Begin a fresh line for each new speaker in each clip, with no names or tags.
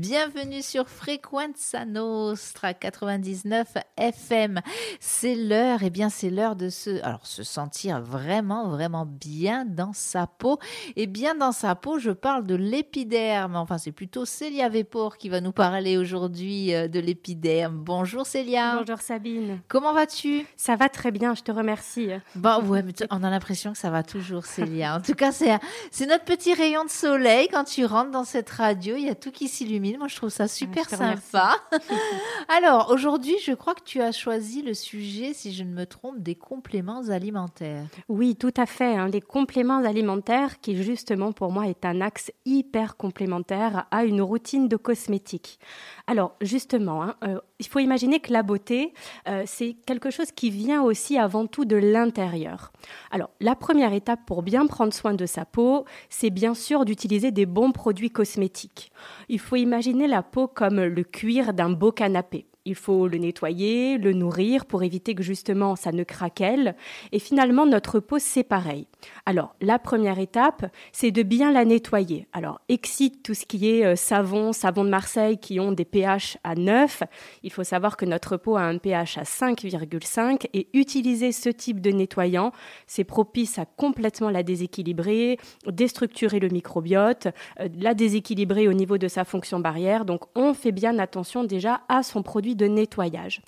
Bienvenue sur Frequenza Nostra 99 FM. C'est l'heure, et eh bien c'est l'heure de se, alors se sentir vraiment, vraiment bien dans sa peau. Et bien dans sa peau, je parle de l'épiderme. Enfin, c'est plutôt Célia Vépour qui va nous parler aujourd'hui euh, de l'épiderme. Bonjour Célia.
Bonjour Sabine.
Comment vas-tu?
Ça va très bien, je te remercie.
Bah ouais, mais on a l'impression que ça va toujours Célia. En tout cas, c'est notre petit rayon de soleil quand tu rentres dans cette radio. Il y a tout qui s'illumine. Moi, je trouve ça super sympa. Alors, aujourd'hui, je crois que tu as choisi le sujet, si je ne me trompe, des compléments alimentaires.
Oui, tout à fait. Hein. Les compléments alimentaires, qui justement pour moi est un axe hyper complémentaire à une routine de cosmétique. Alors, justement, hein, euh, il faut imaginer que la beauté, euh, c'est quelque chose qui vient aussi avant tout de l'intérieur. Alors, la première étape pour bien prendre soin de sa peau, c'est bien sûr d'utiliser des bons produits cosmétiques. Il faut imaginer la peau comme le cuir d'un beau canapé. Il faut le nettoyer, le nourrir pour éviter que justement ça ne craquelle. Et finalement, notre peau, c'est pareil. Alors, la première étape, c'est de bien la nettoyer. Alors, excite tout ce qui est euh, savon, savon de Marseille qui ont des pH à 9. Il faut savoir que notre peau a un pH à 5,5 et utiliser ce type de nettoyant, c'est propice à complètement la déséquilibrer, déstructurer le microbiote, euh, la déséquilibrer au niveau de sa fonction barrière. Donc, on fait bien attention déjà à son produit nettoyage.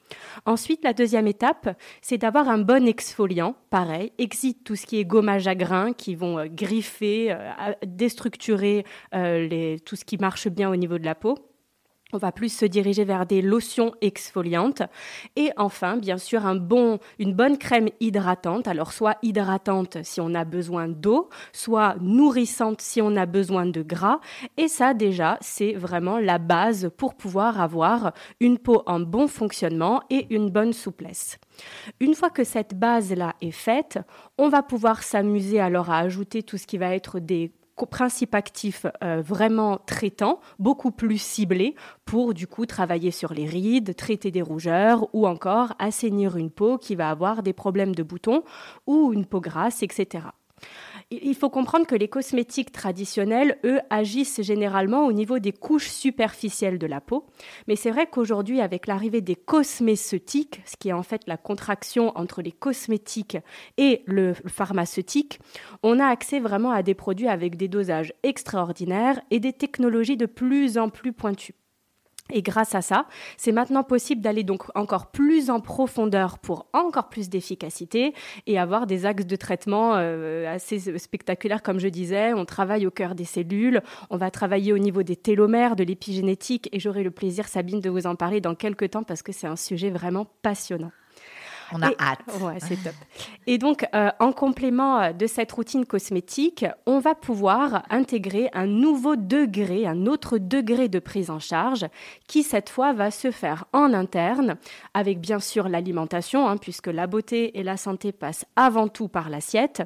Ensuite, la deuxième étape, c'est d'avoir un bon exfoliant. Pareil, exit tout ce qui est gommage à grains qui vont euh, griffer, euh, déstructurer euh, tout ce qui marche bien au niveau de la peau. On va plus se diriger vers des lotions exfoliantes. Et enfin, bien sûr, une bonne crème hydratante. Alors, soit hydratante si on a besoin d'eau, soit nourrissante si on a besoin de gras. Et ça, déjà, c'est vraiment la base pour pouvoir avoir une peau en bon fonctionnement et une bonne souplesse. Une fois que cette base-là est faite, on va pouvoir s'amuser alors à ajouter tout ce qui va être des principe actif euh, vraiment traitant, beaucoup plus ciblé pour du coup travailler sur les rides, traiter des rougeurs ou encore assainir une peau qui va avoir des problèmes de boutons ou une peau grasse, etc. Il faut comprendre que les cosmétiques traditionnels, eux, agissent généralement au niveau des couches superficielles de la peau. Mais c'est vrai qu'aujourd'hui, avec l'arrivée des cosméceutiques, ce qui est en fait la contraction entre les cosmétiques et le pharmaceutique, on a accès vraiment à des produits avec des dosages extraordinaires et des technologies de plus en plus pointues. Et grâce à ça, c'est maintenant possible d'aller donc encore plus en profondeur pour encore plus d'efficacité et avoir des axes de traitement euh, assez spectaculaires, comme je disais. On travaille au cœur des cellules, on va travailler au niveau des télomères, de l'épigénétique, et j'aurai le plaisir, Sabine, de vous en parler dans quelques temps parce que c'est un sujet vraiment passionnant.
On a hâte.
Ouais, c'est top. Et donc, euh, en complément euh, de cette routine cosmétique, on va pouvoir intégrer un nouveau degré, un autre degré de prise en charge, qui cette fois va se faire en interne, avec bien sûr l'alimentation, hein, puisque la beauté et la santé passent avant tout par l'assiette,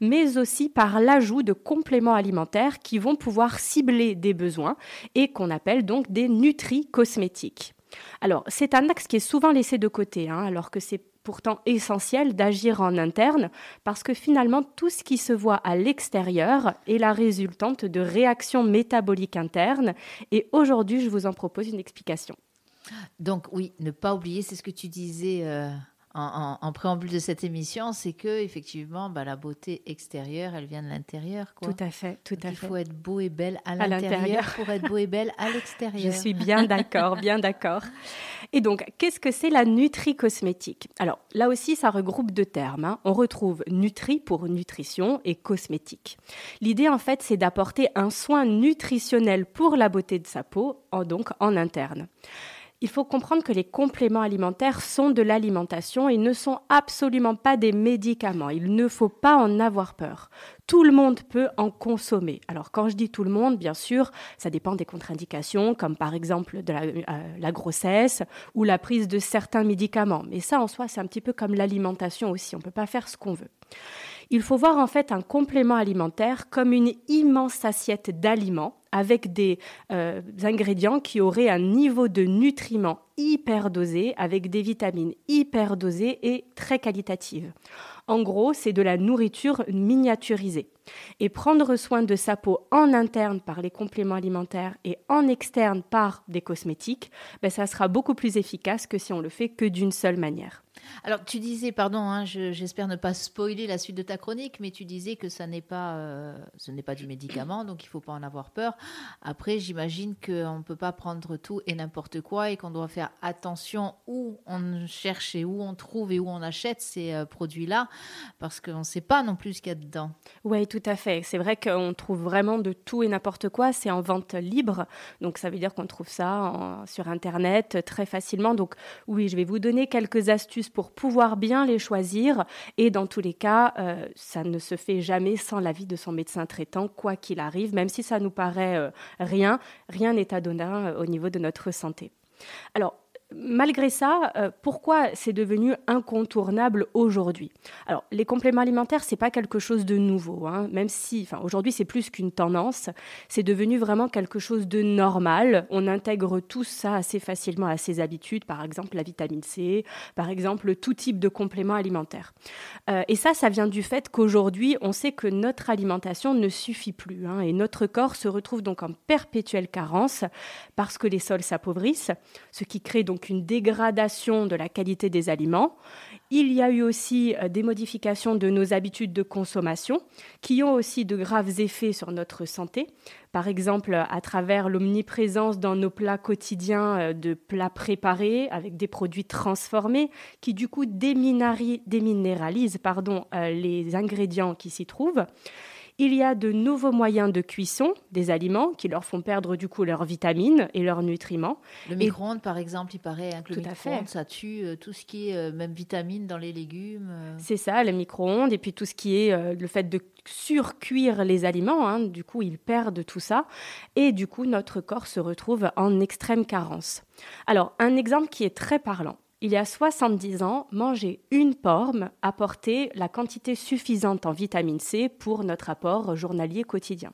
mais aussi par l'ajout de compléments alimentaires qui vont pouvoir cibler des besoins et qu'on appelle donc des nutri cosmétiques. Alors, c'est un axe qui est souvent laissé de côté, hein, alors que c'est pourtant essentiel d'agir en interne parce que finalement tout ce qui se voit à l'extérieur est la résultante de réactions métaboliques internes et aujourd'hui je vous en propose une explication.
Donc oui, ne pas oublier, c'est ce que tu disais euh, en, préambule de cette émission, c'est que effectivement, bah, la beauté extérieure, elle vient de l'intérieur.
Tout à fait, tout à
fait.
Il
faut être beau et belle à, l'intérieur pour être beau et belle à l'extérieur.
Je suis bien d'accord, bien d'accord. Et donc, qu'est-ce que c'est la nutri-cosmétique Alors, là aussi, ça regroupe deux termes. Hein. On retrouve nutri pour nutrition et cosmétique. L'idée, en fait, c'est d'apporter un soin nutritionnel pour la beauté de sa peau, donc en interne. Il faut comprendre que les compléments alimentaires sont de l'alimentation et ne sont absolument pas des médicaments. Il ne faut pas en avoir peur. Tout le monde peut en consommer. Alors quand je dis tout le monde, bien sûr, ça dépend des contre-indications, comme par exemple de la, euh, la, grossesse ou la prise de certains médicaments. Mais ça en soi, c'est un petit peu comme l'alimentation aussi. On ne peut pas faire ce qu'on veut. Il faut voir en fait un complément alimentaire comme une immense assiette d'aliments avec des euh, ingrédients qui auraient un niveau de nutriments hyper dosé, avec des vitamines hyper dosées et très qualitatives. En gros, c'est de la nourriture miniaturisée. Et prendre soin de sa peau en interne par les compléments alimentaires et en externe par des cosmétiques, ben, ça sera beaucoup plus efficace que si on le fait que d'une seule manière.
Alors, tu disais, pardon, hein, j'espère ne pas spoiler la suite de ta chronique, mais tu disais que ça n'est pas, euh, ce n'est pas du médicament, donc il ne faut pas en avoir peur. Après, j'imagine qu'on ne peut pas prendre tout et n'importe quoi et qu'on doit faire attention où on cherche et où on trouve et où on achète ces euh, produits-là, parce qu'on ne sait pas non plus ce qu'il y a dedans.
Oui, tout à fait. C'est vrai qu'on trouve vraiment de tout et n'importe quoi. C'est en vente libre, donc ça veut dire qu'on trouve ça sur Internet très facilement. Donc oui, je vais vous donner quelques astuces pour pouvoir bien les choisir. Et dans tous les cas, euh, ça ne se fait jamais sans l'avis de son médecin traitant, quoi qu'il arrive, même si ça nous paraît euh, rien, rien n'est anodin euh, au niveau de notre santé. Alors, Malgré ça, euh, pourquoi c'est devenu incontournable aujourd'hui? Alors, les compléments alimentaires, c'est pas quelque chose de nouveau, hein, même si, aujourd'hui, c'est plus qu'une tendance. C'est devenu vraiment quelque chose de normal. On intègre tout ça assez facilement à ses habitudes, par exemple la vitamine C, par exemple tout type de compléments alimentaires. Euh, et ça, ça vient du fait qu'aujourd'hui, on sait que notre alimentation ne suffit plus, hein, et notre corps se retrouve donc en perpétuelle carence parce que les sols s'appauvrissent, ce qui crée donc une dégradation de la qualité des aliments. Il y a eu aussi euh, des modifications de nos habitudes de consommation qui ont aussi de graves effets sur notre santé. Par exemple, à travers l'omniprésence dans nos plats quotidiens euh, de plats préparés avec des produits transformés qui du coup déminéralisent euh, les ingrédients qui s'y trouvent. Il y a de nouveaux moyens de cuisson des aliments qui leur font perdre du coup leurs vitamines et leurs nutriments.
Le micro-ondes, par exemple, il paraît hein, que le micro-ondes, ça tue euh, tout ce qui est euh, même vitamines dans les légumes. Euh.
C'est ça, le micro-ondes, et puis tout ce qui est le fait de surcuire les aliments, hein, du coup, ils perdent tout ça, et du coup, notre corps se retrouve en extrême carence. Alors, un exemple qui est très parlant il y a 70 ans, manger une pomme apportait la quantité suffisante en vitamine C pour notre apport journalier quotidien.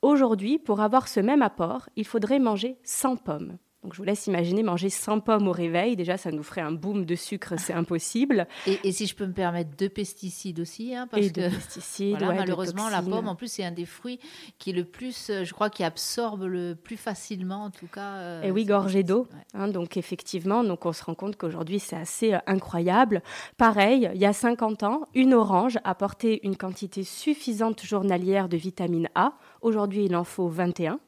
Aujourd'hui, pour avoir ce même apport, il faudrait manger 100 pommes. Donc je vous laisse imaginer manger 100 pommes au réveil. Déjà, ça nous ferait un boom de sucre, c'est impossible.
Et, si je peux me permettre, de pesticides aussi.
Hein, parce que, pesticides,
malheureusement, la pomme, en plus, c'est un des fruits qui est le plus, euh, je crois, qui absorbe le plus facilement, en tout cas.
Euh, et oui, gorgé d'eau. Hein, donc effectivement, donc on se rend compte qu'aujourd'hui, c'est assez euh, incroyable. Pareil, il y a 50 ans, une orange apportait une quantité suffisante journalière de vitamine A. Aujourd'hui, il en faut 21.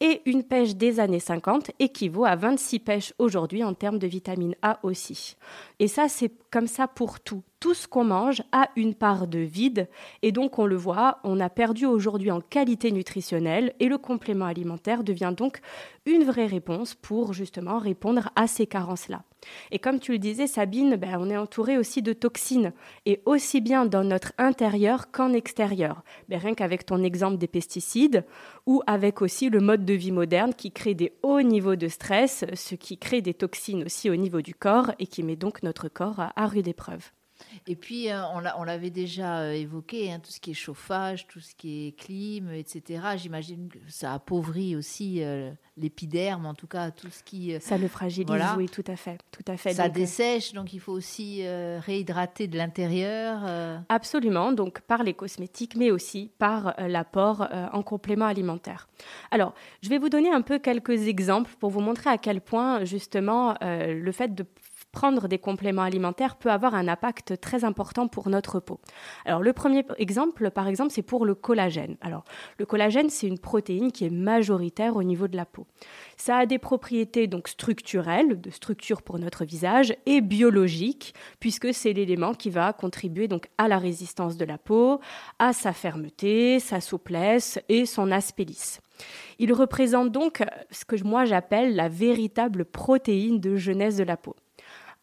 Et une pêche des années 50 équivaut à 26 pêches aujourd'hui en termes de vitamine A aussi. Et ça, c'est comme ça pour tout. Tout ce qu'on mange a une part de vide et donc on le voit, on a perdu aujourd'hui en qualité nutritionnelle et le complément alimentaire devient donc une vraie réponse pour justement répondre à ces carences-là. Et comme tu le disais, Sabine, ben, on est entouré aussi de toxines, et aussi bien dans notre intérieur qu'en extérieur. Ben, rien qu'avec ton exemple des pesticides, ou avec aussi le mode de vie moderne qui crée des hauts niveaux de stress, ce qui crée des toxines aussi au niveau du corps et qui met donc notre corps à rude épreuve.
Et puis, euh, on l'avait déjà euh, évoqué, hein, tout ce qui est chauffage, tout ce qui est clim, etc. J'imagine que ça appauvrit aussi euh, l'épiderme, en tout cas, tout ce qui...
ça le fragilise, oui, tout à fait. Tout à fait.
Ça dessèche, donc il faut aussi réhydrater de l'intérieur.
Absolument, donc par les cosmétiques, mais aussi par l'apport en complément alimentaire. Alors, je vais vous donner un peu quelques exemples pour vous montrer à quel point, justement, le fait de prendre des compléments alimentaires peut avoir un impact très important pour notre peau. Alors le premier exemple, par exemple, c'est pour le collagène. Alors le collagène, c'est une protéine qui est majoritaire au niveau de la peau. Ça a des propriétés donc structurelles, de structure pour notre visage, et biologiques, puisque c'est l'élément qui va contribuer donc à la résistance de la peau, à sa fermeté, sa souplesse et son aspect lisse. Il représente donc ce que moi j'appelle la véritable protéine de jeunesse de la peau.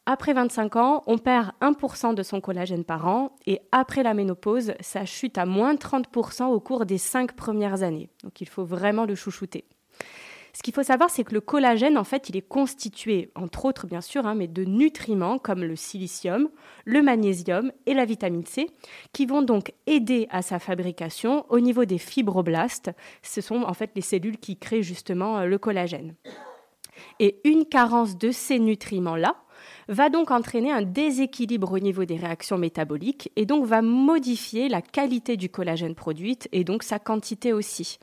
Après 25 ans, on perd 1% de son collagène par an et après la ménopause, ça chute à moins 30% au cours des 5 premières années. Donc il faut vraiment le chouchouter. Ce qu'il faut savoir, c'est que le collagène, en fait, il est constitué, entre autres bien sûr, hein, mais de nutriments comme le silicium, le magnésium et la vitamine C, qui vont donc aider à sa fabrication au niveau des fibroblastes. Ce sont en fait les cellules qui créent justement euh, le collagène. Et une carence de ces nutriments-là va donc entraîner un déséquilibre au niveau des réactions métaboliques et donc va modifier la qualité du collagène produite et donc sa quantité aussi.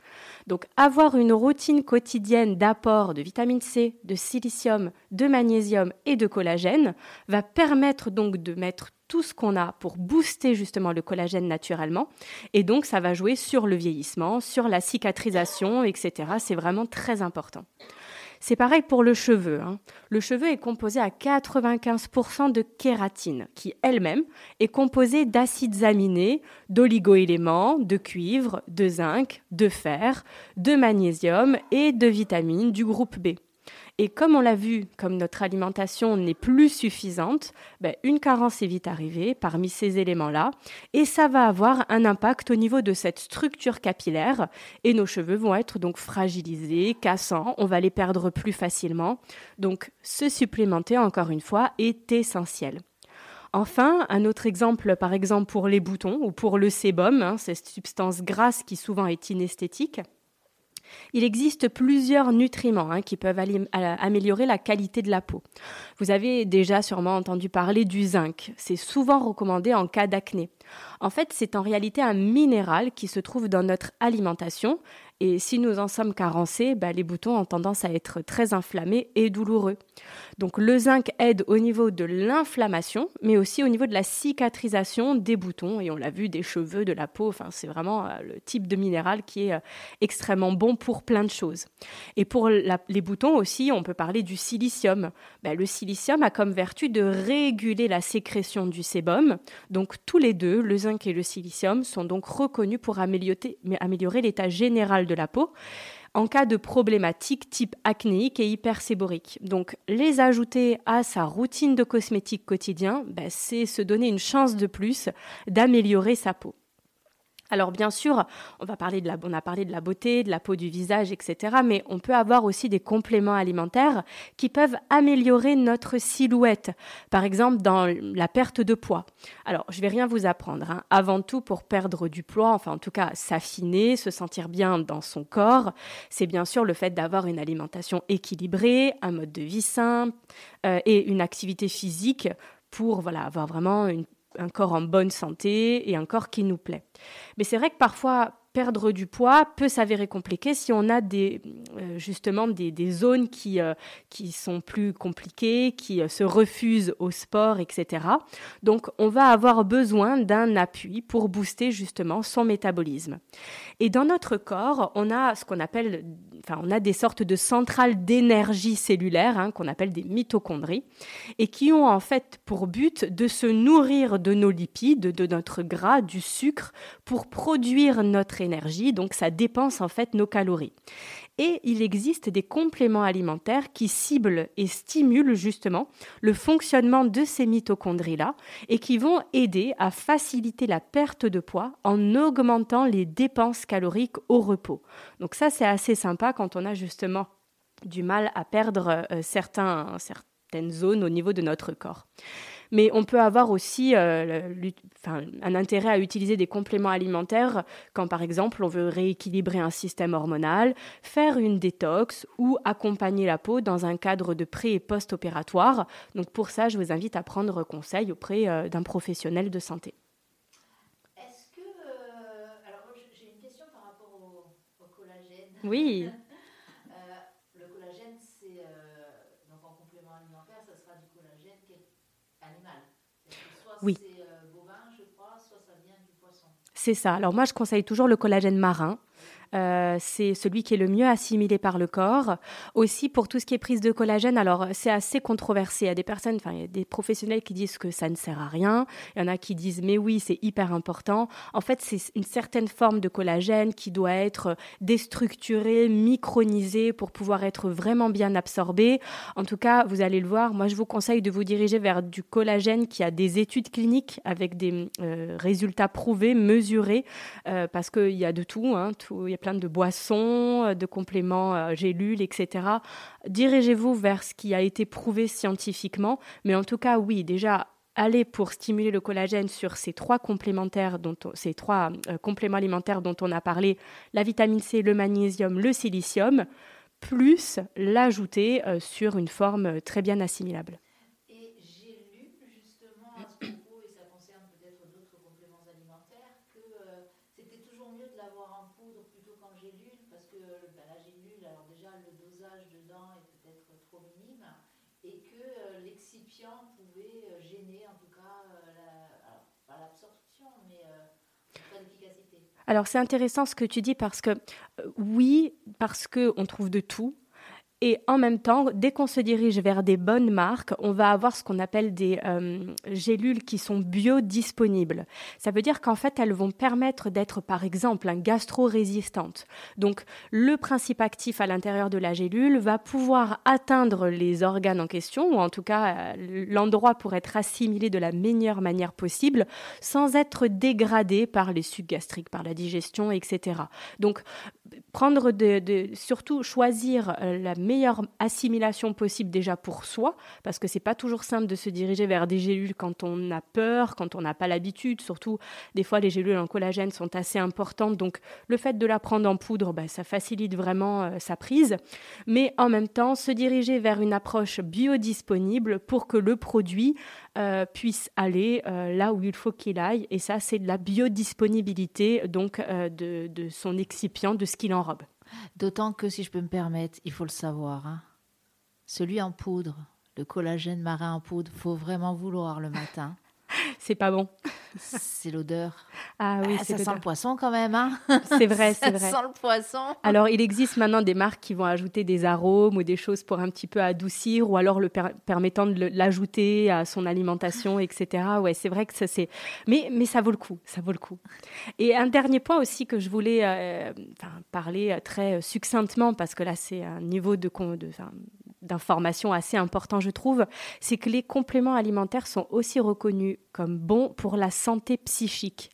Donc avoir une routine quotidienne d'apport de vitamine C, de silicium, de magnésium et de collagène va permettre donc de mettre tout ce qu'on a pour booster justement le collagène naturellement. Et donc, ça va jouer sur le vieillissement, sur la cicatrisation, etc. C'est vraiment très important. C'est pareil pour le cheveu. Hein. Le cheveu est composé à 95% de kératine, qui elle-même est composée d'acides aminés, d'oligoéléments, de cuivre, de zinc, de fer, de magnésium et de vitamines du groupe B. Et comme on l'a vu, comme notre alimentation n'est plus suffisante, ben, une carence est vite arrivée parmi ces éléments-là, et ça va avoir un impact au niveau de cette structure capillaire, et nos cheveux vont être donc fragilisés, cassants, on va les perdre plus facilement. Donc se supplémenter, encore une fois, est essentiel. Enfin, un autre exemple, par exemple pour les boutons ou pour le sébum, hein, cette substance grasse qui souvent est inesthétique. Il existe plusieurs nutriments hein, qui peuvent améliorer la qualité de la peau. Vous avez déjà sûrement entendu parler du zinc. C'est souvent recommandé en cas d'acné. En fait, c'est en réalité un minéral qui se trouve dans notre alimentation et si nous en sommes carencés, bah, les boutons ont tendance à être très inflammés et douloureux. Donc le zinc aide au niveau de l'inflammation, mais aussi au niveau de la cicatrisation des boutons. Et on l'a vu, des cheveux, de la peau. Enfin, c'est vraiment euh, le type de minéral qui est euh, extrêmement bon pour plein de choses. Et pour les boutons aussi, on peut parler du silicium. Bah, le silicium a comme vertu de réguler la sécrétion du sébum. Donc tous les deux, le zinc et le silicium, sont donc reconnus pour améliorer l'état général la peau en cas de problématiques type acnéique et hyperséborique. Donc les ajouter à sa routine de cosmétique quotidien, ben, c'est se donner une chance de plus d'améliorer sa peau. Alors bien sûr, on va parler de la, on a parlé de la beauté, de la peau du visage, etc. Mais on peut avoir aussi des compléments alimentaires qui peuvent améliorer notre silhouette. Par exemple, dans la perte de poids. Alors, je vais rien vous apprendre. Hein. Avant tout, pour perdre du poids, enfin en tout cas s'affiner, se sentir bien dans son corps, c'est bien sûr le fait d'avoir une alimentation équilibrée, un mode de vie sain euh, et une activité physique pour voilà avoir vraiment une un corps en bonne santé et un corps qui nous plaît. Mais c'est vrai que parfois, perdre du poids peut s'avérer compliqué si on a des, euh, justement des, zones qui, euh, qui sont plus compliquées, qui euh, se refusent au sport, etc. Donc on va avoir besoin d'un appui pour booster justement son métabolisme. Et dans notre corps, on a ce qu'on appelle, enfin on a des sortes de centrales d'énergie cellulaire hein, qu'on appelle des mitochondries et qui ont en fait pour but de se nourrir de nos lipides, de notre gras, du sucre pour produire notre énergie, donc ça dépense en fait nos calories. Et il existe des compléments alimentaires qui ciblent et stimulent justement le fonctionnement de ces mitochondries-là et qui vont aider à faciliter la perte de poids en augmentant les dépenses caloriques au repos. Donc ça c'est assez sympa quand on a justement du mal à perdre euh, certains, certaines zones au niveau de notre corps. Mais on peut avoir aussi euh, un intérêt à utiliser des compléments alimentaires quand, par exemple, on veut rééquilibrer un système hormonal, faire une détox ou accompagner la peau dans un cadre de pré- et post-opératoire. Donc pour ça, je vous invite à prendre conseil auprès euh, d'un professionnel de santé.
Est-ce que... Euh, alors j'ai une question par rapport au collagène.
Oui. Oui. C'est ça. Alors moi, je conseille toujours le collagène marin. Euh, c'est celui qui est le mieux assimilé par le corps. Aussi pour tout ce qui est prise de collagène, alors c'est assez controversé. Il y a des personnes, enfin il y a des professionnels qui disent que ça ne sert à rien. Il y en a qui disent mais oui c'est hyper important. En fait c'est une certaine forme de collagène qui doit être déstructurée, micronisée pour pouvoir être vraiment bien absorbé. En tout cas vous allez le voir. Moi je vous conseille de vous diriger vers du collagène qui a des études cliniques avec des euh, résultats prouvés, mesurés, euh, parce qu'il y a de tout. Hein, tout plein de boissons, euh, de compléments, euh, gélules, etc. Dirigez-vous vers ce qui a été prouvé scientifiquement. Mais en tout cas, oui, déjà, allez pour stimuler le collagène sur ces trois euh, compléments alimentaires dont on a parlé, la vitamine C, le magnésium, le silicium, plus l'ajouter sur une forme très bien assimilable.
Et et que l'excipient pouvait gêner en tout cas la, l'absorption, mais pas l'efficacité.
Alors c'est intéressant ce que tu dis parce que oui, parce qu'on trouve de tout, et en même temps, dès qu'on se dirige vers des bonnes marques, on va avoir ce qu'on appelle des euh, gélules qui sont biodisponibles. Ça veut dire qu'en fait, elles vont permettre d'être, par exemple, un gastro-résistantes. Donc, le principe actif à l'intérieur de la gélule va pouvoir atteindre les organes en question, ou en tout cas euh, l'endroit pour être assimilé de la meilleure manière possible, sans être dégradé par les sucs gastriques, par la digestion, etc. Donc, prendre de, surtout choisir euh, la meilleure assimilation possible déjà pour soi, parce que c'est pas toujours simple de se diriger vers des gélules quand on a peur, quand on n'a pas l'habitude. Surtout, des fois, les gélules en collagène sont assez importantes, donc le fait de la prendre en poudre, bah, ça facilite vraiment euh, sa prise. Mais en même temps, se diriger vers une approche biodisponible pour que le produit euh, puisse aller là où il faut qu'il aille. Et ça, c'est de la biodisponibilité donc de, de son excipient, de ce qu'il enrobe.
D'autant que, si je peux me permettre, il faut le savoir, hein. celui en poudre, le collagène marin en poudre, faut vraiment vouloir le matin.
C'est pas bon.
C'est l'odeur.
Ah oui,
ah, ça sent le poisson quand même. Hein
c'est vrai, c'est vrai.
Ça sent le poisson.
Alors, il existe maintenant des marques qui vont ajouter des arômes ou des choses pour un petit peu adoucir ou alors le permettant de l'ajouter à son alimentation, etc. Ouais, c'est vrai que ça c'est. Mais, mais ça vaut le coup, ça vaut le coup. Et un dernier point aussi que je voulais euh, parler très succinctement parce que là c'est un niveau de, de d'informations assez important, je trouve, c'est que les compléments alimentaires sont aussi reconnus comme bons pour la santé psychique.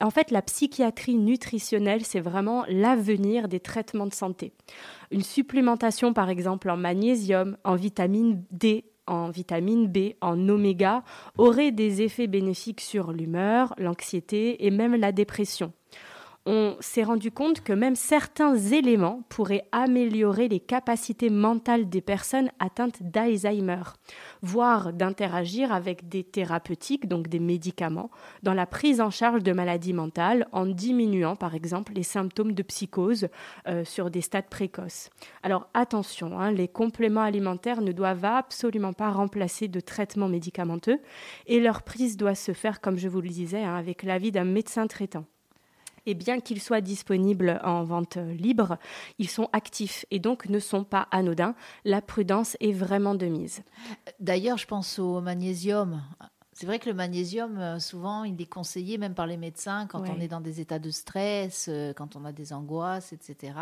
En fait, la psychiatrie nutritionnelle, c'est vraiment l'avenir des traitements de santé. Une supplémentation, par exemple, en magnésium, en vitamine D, en vitamine B, en oméga, aurait des effets bénéfiques sur l'humeur, l'anxiété et même la dépression on s'est rendu compte que même certains éléments pourraient améliorer les capacités mentales des personnes atteintes d'Alzheimer, voire d'interagir avec des thérapeutiques, donc des médicaments, dans la prise en charge de maladies mentales en diminuant par exemple les symptômes de psychose euh, sur des stades précoces. Alors attention, hein, les compléments alimentaires ne doivent absolument pas remplacer de traitements médicamenteux et leur prise doit se faire, comme je vous le disais, hein, avec l'avis d'un médecin traitant et bien qu'ils soient disponibles en vente libre, ils sont actifs et donc ne sont pas anodins. La prudence est vraiment de mise.
D'ailleurs, je pense au magnésium. C'est vrai que le magnésium, euh, souvent, il est conseillé même par les médecins quand on est dans des états de stress, euh, quand on a des angoisses, etc.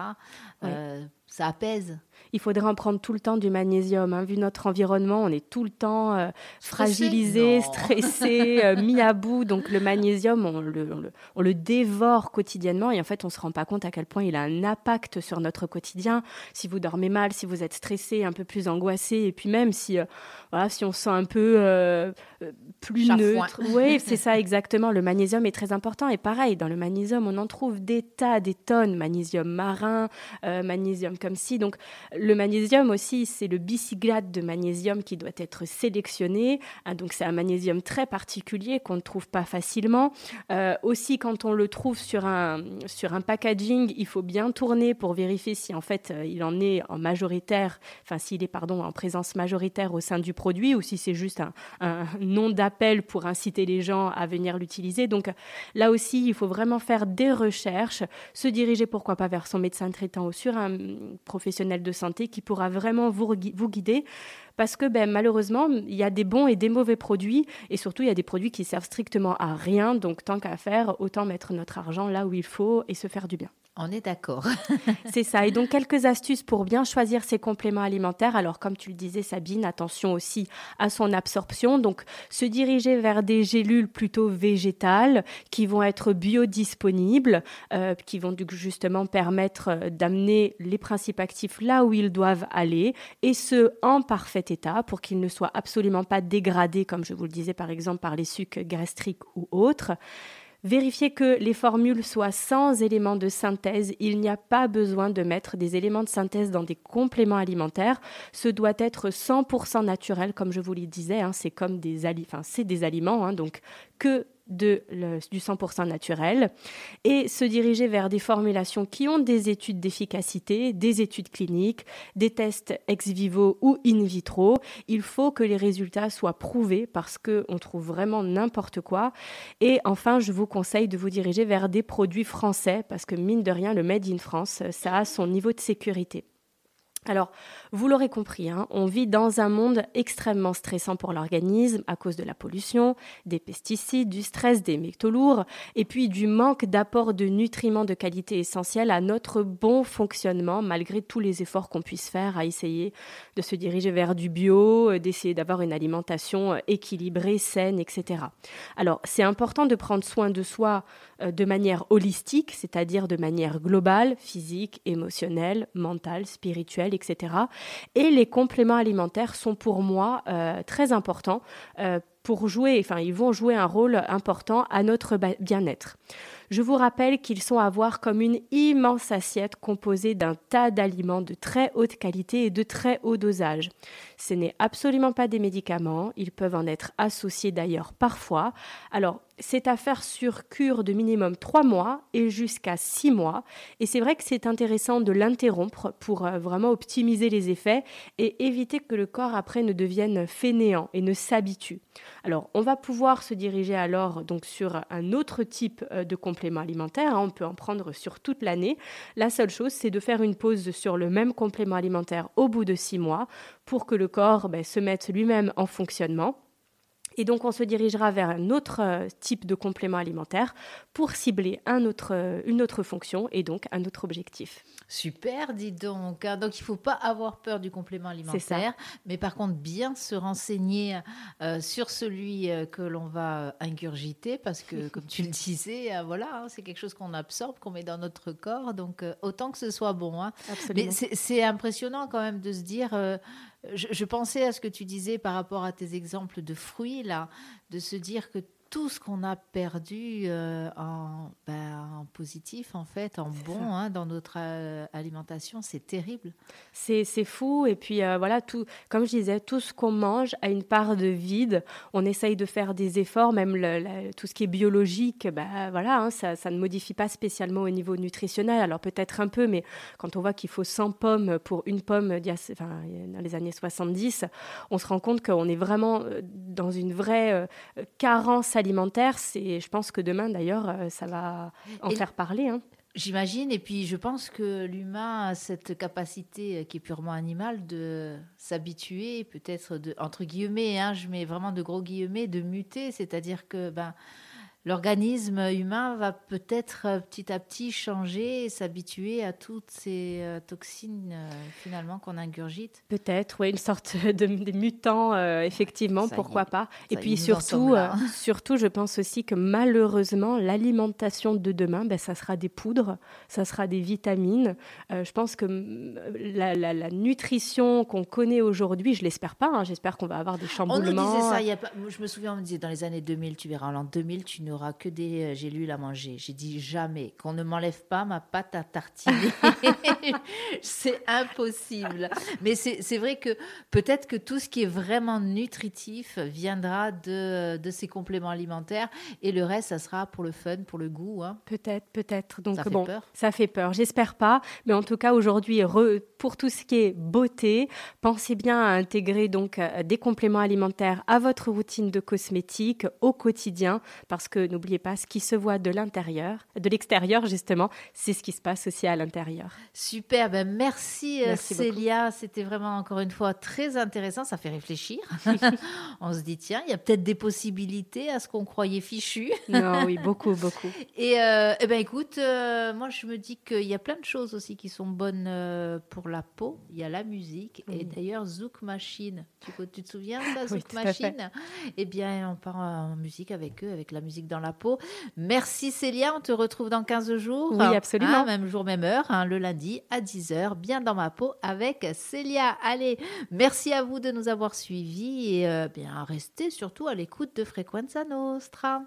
Euh, ça apaise
il faudrait en prendre tout le temps du magnésium. Hein. Vu notre environnement, on est tout le temps euh, fragilisé, stressé, euh, mis à bout. Donc le magnésium, on le, dévore quotidienement et en fait, on ne se rend pas compte à quel point il a un impact sur notre quotidien. Si vous dormez mal, si vous êtes stressé, un peu plus angoissé, et puis même si, euh, voilà, si on se sent un peu plus neutre. Oui, c'est ça exactement. Le magnésium est très important et pareil, dans le magnésium, on en trouve des tas, des tonnes. Magnésium marin, magnésium comme si. Donc le magnésium aussi, c'est le bicyclate de magnésium qui doit être sélectionné. Ah, donc c'est un magnésium très particulier qu'on ne trouve pas facilement. Euh, aussi, quand on le trouve sur un, sur un packaging, il faut bien tourner pour vérifier si en fait euh, il en est en majoritaire, enfin s'il est pardon en présence majoritaire au sein du produit ou si c'est juste un, un nom d'appel pour inciter les gens à venir l'utiliser. Donc là aussi, il faut vraiment faire des recherches, se diriger pourquoi pas vers son médecin traitant ou sur un professionnel de santé qui pourra vraiment vous, vous guider parce que ben, malheureusement, il y a des bons et des mauvais produits et surtout, il y a des produits qui servent strictement à rien. Donc, tant qu'à faire, autant mettre notre argent là où il faut et se faire du bien.
On est d'accord.
c'est ça. Et donc, quelques astuces pour bien choisir ses compléments alimentaires. Alors, comme tu le disais, Sabine, attention aussi à son absorption. Donc, se diriger vers des gélules plutôt végétales qui vont être biodisponibles, euh, qui vont justement permettre euh, d'amener les principes actifs là où ils doivent aller et ce, en parfait état pour qu'ils ne soient absolument pas dégradés, comme je vous le disais, par exemple, par les sucs gastriques ou autres. Vérifiez que les formules soient sans éléments de synthèse. Il n'y a pas besoin de mettre des éléments de synthèse dans des compléments alimentaires. Ce doit être 100% naturel, comme je vous le disais. Hein. c'est comme des, des aliments, hein. donc que de, du 100% naturel et se diriger vers des formulations qui ont des études d'efficacité, des études cliniques, des tests ex vivo ou in vitro. Il faut que les résultats soient prouvés parce qu'on trouve vraiment n'importe quoi. Et enfin, je vous conseille de vous diriger vers des produits français parce que mine de rien, le Made in France, ça a son niveau de sécurité. Alors, vous l'aurez compris, hein, on vit dans un monde extrêmement stressant pour l'organisme à cause de la pollution, des pesticides, du stress, des métaux lourds, et puis du manque d'apport de nutriments de qualité essentielle à notre bon fonctionnement, malgré tous les efforts qu'on puisse faire à essayer de se diriger vers du bio, euh, d'essayer d'avoir une alimentation euh, équilibrée, saine, etc. Alors, c'est important de prendre soin de soi de manière holistique, c'est-à-dire de manière globale, physique, émotionnelle, mentale, spirituelle etc. Et les compléments alimentaires sont pour moi euh, très importants euh, pour jouer, enfin, ils vont jouer un rôle important à notre bien-être. Je vous rappelle qu'ils sont à voir comme une immense assiette composée d'un tas d'aliments de très haute qualité et de très haut dosage. Ce n'est absolument pas des médicaments, ils peuvent en être associés d'ailleurs parfois. Alors, c'est à faire sur cure de minimum 3 mois et jusqu'à 6 mois. Et c'est vrai que c'est intéressant de l'interrompre pour euh, vraiment optimiser les effets et éviter que le corps après ne devienne fainéant et ne s'habitue. Alors, on va pouvoir se diriger alors donc sur un autre type euh, de complément alimentaire. Hein. On peut en prendre sur toute l'année. La seule chose, c'est de faire une pause sur le même complément alimentaire au bout de 6 mois pour que le corps ben, se mette lui-même en fonctionnement. Et donc, on se dirigera vers un autre euh, type de complément alimentaire pour cibler un autre, euh, une autre fonction et donc un autre objectif.
Super, dis donc. Hein. Donc, il ne faut pas avoir peur du complément alimentaire, mais par contre, bien se renseigner euh, sur celui que l'on va ingurgiter parce que, comme tu le disais, voilà, hein, c'est quelque chose qu'on absorbe, qu'on met dans notre corps. Donc, autant que ce soit bon. Hein. Mais c'est impressionnant quand même de se dire je, pensais à ce que tu disais par rapport à tes exemples de fruits, là, de se dire que tout ce qu'on a perdu euh, ben, en, positif, en fait, en bon, hein, dans notre euh, alimentation, c'est terrible.
C'est fou. Et puis, euh, voilà, tout, comme je disais, tout ce qu'on mange a une part de vide. On essaye de faire des efforts, même tout ce qui est biologique, ben, voilà, hein, ça, ça, ne modifie pas spécialement au niveau nutritionnel. Alors, peut-être un peu, mais quand on voit qu'il faut 100 pommes pour une pomme enfin, dans les années 70, on se rend compte qu'on est vraiment dans une vraie carence alimentaire, c'est, je pense que demain d'ailleurs, euh, ça va en faire parler. Hein.
J'imagine, et puis je pense que l'humain a cette capacité euh, qui est purement animale de s'habituer, peut-être de, entre guillemets, hein, je mets vraiment de gros guillemets, de muter, c'est-à-dire que ben, l'organisme humain va peut-être euh, petit à petit changer et s'habituer à toutes ces euh, toxines euh, finalement qu'on ingurgite.
Peut-être, oui, une sorte de, mutant, effectivement, pourquoi pas. Et puis surtout, surtout, je pense aussi que malheureusement, l'alimentation de demain, ben, ça sera des poudres, ça sera des vitamines. je pense que mm, la, nutrition qu'on connaît aujourd'hui, je l'espère pas, hein, j'espère qu'on va avoir des chamboulements.
On nous disait ça, y a pas, je me souviens, on me disait dans les années 2000, tu verras, en l'an 2000, tu ne aura que des euh, gélules à manger. J'ai dit jamais qu'on ne m'enlève pas ma pâte à tartiner. c'est impossible. Mais c'est vrai que peut-être que tout ce qui est vraiment nutritif viendra de, de, ces compléments alimentaires et le reste, ça sera pour le fun, pour le goût. Hein.
Peut-être, peut-être. Donc ça bon, fait peur. ça fait peur. J'espère pas. Mais en tout cas, aujourd'hui, pour tout ce qui est beauté, pensez bien à intégrer donc euh, des compléments alimentaires à votre routine de cosmétiques au quotidien parce que n'oubliez pas, ce qui se voit de l'intérieur, de l'extérieur justement, c'est ce qui se passe aussi à l'intérieur.
Super, ben merci, euh, Célia, c'était vraiment encore une fois très intéressant, ça fait réfléchir. On se dit tiens, il y a peut-être des possibilités à ce qu'on croyait fichu.
non, oui, beaucoup, beaucoup.
Et, euh, eh ben écoute, euh, moi je me dis qu'il y a plein de choses aussi qui sont bonnes pour la peau. Il y a la musique et d'ailleurs Zouk Machine. Tu, tu, te souviens de Zouk Machine? Eh bien, on part en musique avec eux, avec la musique dans la peau. Merci Célia, on te retrouve dans 15 jours.
Oui, absolument. Hein,
même jour, même heure, hein, le lundi à 10h, bien dans ma peau avec Célia. Allez, merci à vous de nous avoir suivis et euh, bien restez surtout à l'écoute de Frequenza Nostra.